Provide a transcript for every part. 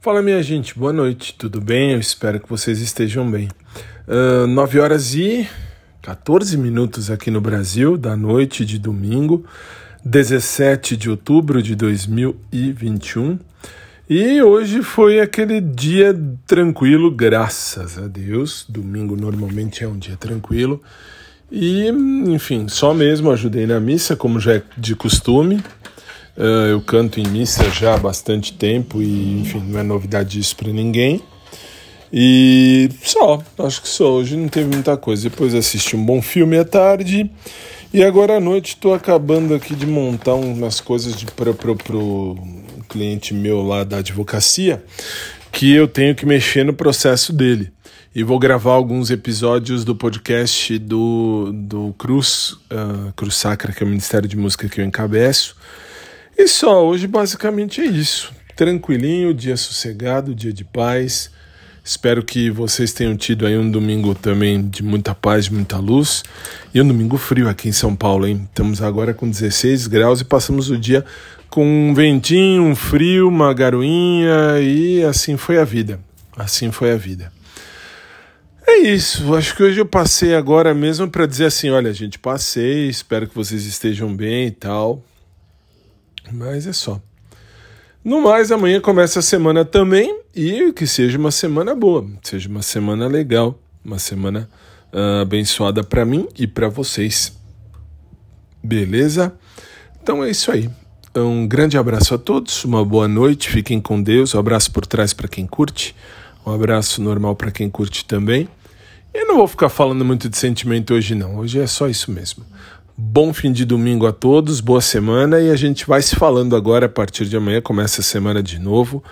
Fala minha gente, boa noite, tudo bem? Eu espero que vocês estejam bem. Uh, 9 horas e 14 minutos aqui no Brasil, da noite de domingo, 17 de outubro de 2021. E hoje foi aquele dia tranquilo, graças a Deus. Domingo normalmente é um dia tranquilo. E, enfim, só mesmo ajudei na missa, como já é de costume. Uh, eu canto em missa já há bastante tempo e, enfim, não é novidade isso para ninguém. E só, acho que só. Hoje não teve muita coisa. Depois assisti um bom filme à tarde. E agora à noite estou acabando aqui de montar umas coisas para pro cliente meu lá da advocacia que eu tenho que mexer no processo dele. E vou gravar alguns episódios do podcast do, do Cruz, uh, Cruz Sacra, que é o Ministério de Música que eu encabeço. E só, hoje basicamente é isso. Tranquilinho, dia sossegado, dia de paz. Espero que vocês tenham tido aí um domingo também de muita paz, muita luz. E um domingo frio aqui em São Paulo, hein? Estamos agora com 16 graus e passamos o dia com um ventinho, um frio, uma garoinha e assim foi a vida. Assim foi a vida. É isso, acho que hoje eu passei agora mesmo para dizer assim: olha, gente, passei, espero que vocês estejam bem e tal. Mas é só. No mais, amanhã começa a semana também e que seja uma semana boa, seja uma semana legal, uma semana uh, abençoada para mim e para vocês. Beleza? Então é isso aí. Um grande abraço a todos, uma boa noite, fiquem com Deus. Um abraço por trás para quem curte, um abraço normal para quem curte também. Eu não vou ficar falando muito de sentimento hoje, não. Hoje é só isso mesmo. Bom fim de domingo a todos, boa semana e a gente vai se falando agora a partir de amanhã. Começa a semana de novo.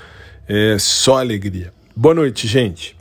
É só alegria. Boa noite, gente.